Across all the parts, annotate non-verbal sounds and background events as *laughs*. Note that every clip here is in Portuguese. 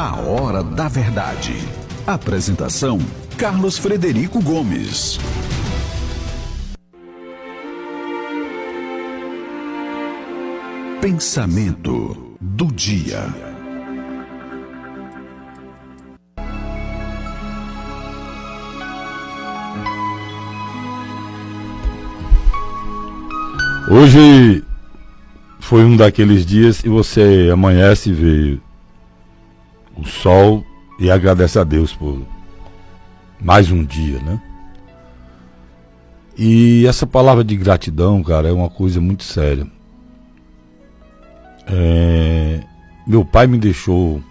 A Hora da Verdade. Apresentação: Carlos Frederico Gomes. Pensamento do dia. Hoje foi um daqueles dias e você amanhece e vê o sol e agradece a Deus por mais um dia, né? E essa palavra de gratidão, cara, é uma coisa muito séria. É, meu pai me deixou,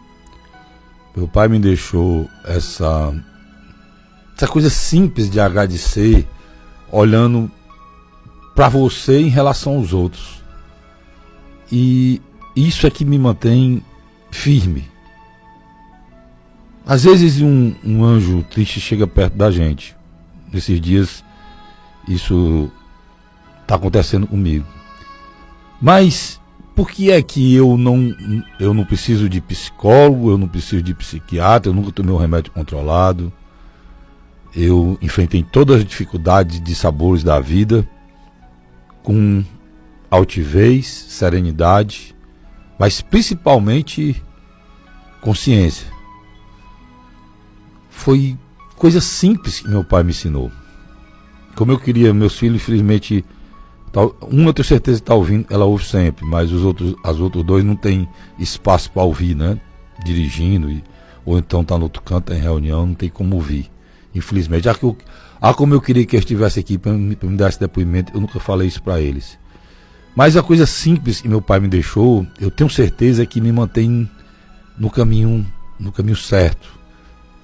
meu pai me deixou essa essa coisa simples de agradecer, olhando para você em relação aos outros. E isso é que me mantém firme. Às vezes um, um anjo triste chega perto da gente. Nesses dias isso está acontecendo comigo. Mas por que é que eu não, eu não preciso de psicólogo, eu não preciso de psiquiatra, eu nunca tomei um remédio controlado. Eu enfrentei todas as dificuldades de sabores da vida com altivez, serenidade, mas principalmente consciência. Foi coisa simples que meu pai me ensinou. Como eu queria, meus filhos, infelizmente, uma eu tenho certeza que está ouvindo, ela ouve sempre, mas os outros, as outros dois não tem espaço para ouvir, né? Dirigindo, e, ou então está no outro canto, tá em reunião, não tem como ouvir. Infelizmente. Já que eu, ah, como eu queria que eu estivesse aqui para me, me dar esse depoimento, eu nunca falei isso para eles. Mas a coisa simples que meu pai me deixou, eu tenho certeza que me mantém no caminho, no caminho certo.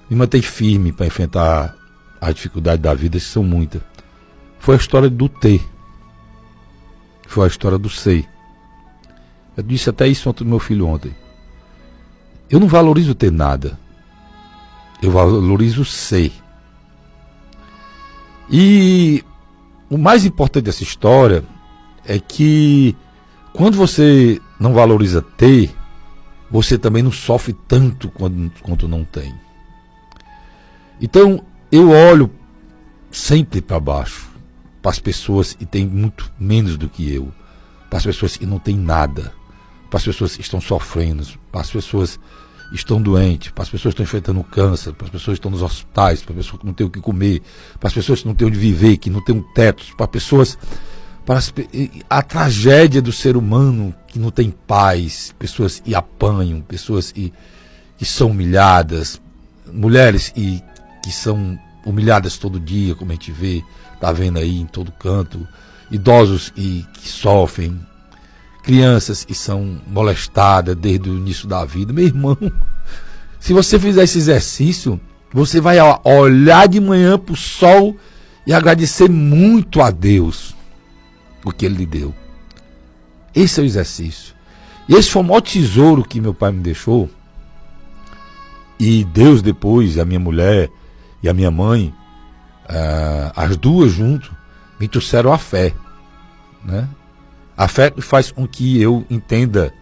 Me mantém firme para enfrentar as dificuldades da vida, que são muitas. Foi a história do ter. Foi a história do ser. Eu disse até isso ontem meu filho ontem. Eu não valorizo ter nada. Eu valorizo ser. E o mais importante dessa história é que quando você não valoriza ter, você também não sofre tanto quanto, quanto não tem. Então eu olho sempre para baixo, para as pessoas que têm muito menos do que eu, para as pessoas que não têm nada, para as pessoas que estão sofrendo, para as pessoas estão doentes, para as pessoas que estão enfrentando câncer, para as pessoas que estão nos hospitais, para as pessoas que não têm o que comer, para as pessoas que não têm onde viver, que não têm um teto, para pessoas. Para as, a tragédia do ser humano que não tem paz, pessoas que apanham, pessoas que, que são humilhadas, mulheres e, que são humilhadas todo dia, como a gente vê, tá vendo aí em todo canto, idosos e que sofrem, crianças que são molestadas desde o início da vida. Meu irmão, *laughs* se você fizer esse exercício, você vai olhar de manhã para o sol e agradecer muito a Deus o que Ele lhe deu. Esse é o exercício. E esse foi o maior tesouro que meu pai me deixou. E Deus depois, a minha mulher e a minha mãe, uh, as duas juntos, me trouxeram a fé. Né? A fé faz com que eu entenda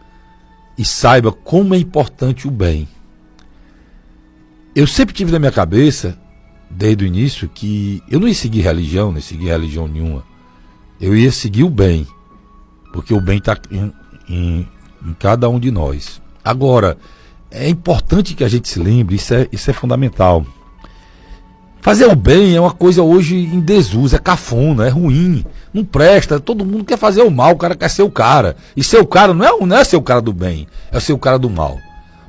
e saiba como é importante o bem. Eu sempre tive na minha cabeça, desde o início, que eu não ia seguir religião, nem seguir religião nenhuma. Eu ia seguir o bem, porque o bem está em, em, em, cada um de nós. Agora, é importante que a gente se lembre, isso é, isso é fundamental. Fazer o bem é uma coisa hoje em desuso, é cafona, é ruim, não presta. Todo mundo quer fazer o mal, o cara quer ser o cara. E ser o cara não é, não é ser o cara do bem, é ser o cara do mal.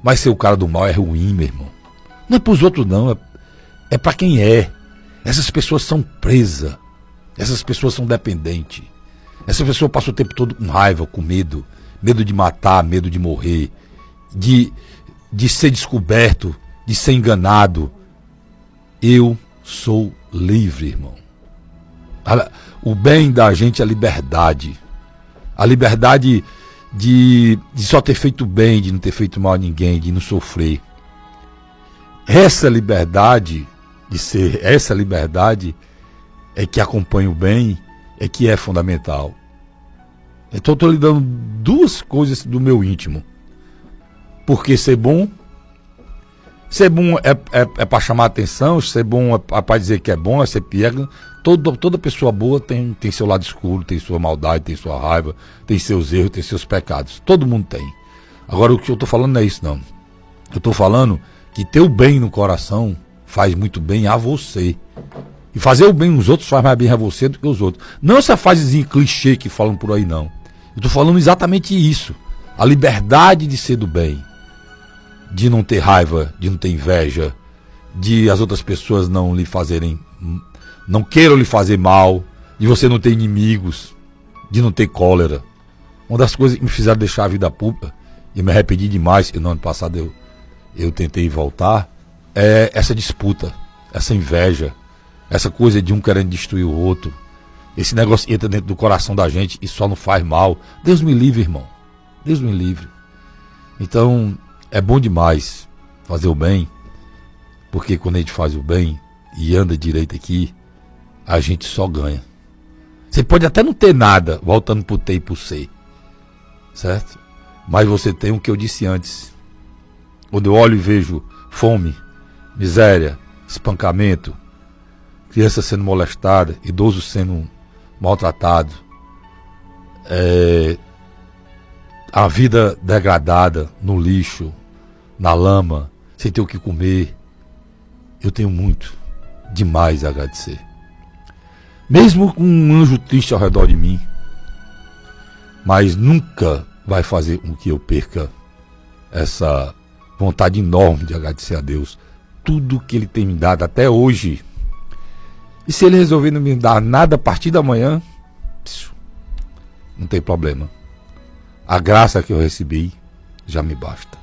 Mas ser o cara do mal é ruim, meu irmão. Não é pros outros, não, é, é para quem é. Essas pessoas são presas, essas pessoas são dependentes. Essa pessoa passa o tempo todo com raiva, com medo, medo de matar, medo de morrer, de, de ser descoberto, de ser enganado eu sou livre, irmão. O bem da gente é a liberdade. A liberdade de, de só ter feito bem, de não ter feito mal a ninguém, de não sofrer. Essa liberdade de ser, essa liberdade é que acompanha o bem, é que é fundamental. Então estou lhe dando duas coisas do meu íntimo. Porque ser bom Ser bom é, é, é para chamar atenção, ser bom é para dizer que é bom, é ser piega. Todo, toda pessoa boa tem, tem seu lado escuro, tem sua maldade, tem sua raiva, tem seus erros, tem seus pecados. Todo mundo tem. Agora o que eu estou falando não é isso, não. Eu estou falando que ter o bem no coração faz muito bem a você. E fazer o bem nos outros faz mais bem a você do que os outros. Não essa fasezinha clichê que falam por aí, não. Eu estou falando exatamente isso. A liberdade de ser do bem. De não ter raiva, de não ter inveja, de as outras pessoas não lhe fazerem não queiram lhe fazer mal, de você não ter inimigos, de não ter cólera. Uma das coisas que me fizeram deixar a vida pública, e me arrependi demais, no ano passado eu, eu tentei voltar, é essa disputa, essa inveja, essa coisa de um querendo destruir o outro. Esse negócio entra dentro do coração da gente e só não faz mal. Deus me livre, irmão. Deus me livre. Então, é bom demais fazer o bem, porque quando a gente faz o bem e anda direito aqui, a gente só ganha. Você pode até não ter nada, voltando pro T e pro C. Certo? Mas você tem o que eu disse antes. Quando eu olho e vejo fome, miséria, espancamento, criança sendo molestada, idoso sendo maltratado, é, a vida degradada no lixo, na lama, sem ter o que comer, eu tenho muito, demais a agradecer. Mesmo com um anjo triste ao redor de mim, mas nunca vai fazer com que eu perca essa vontade enorme de agradecer a Deus tudo que Ele tem me dado até hoje. E se Ele resolver não me dar nada a partir da manhã, não tem problema. A graça que eu recebi já me basta.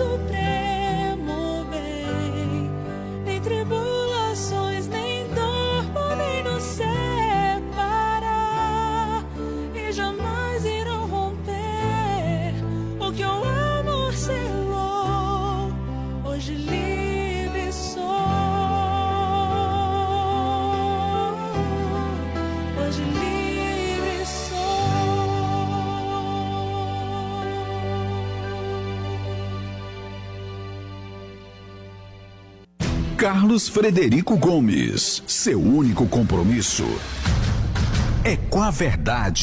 su presencia. Carlos Frederico Gomes, seu único compromisso é com a verdade.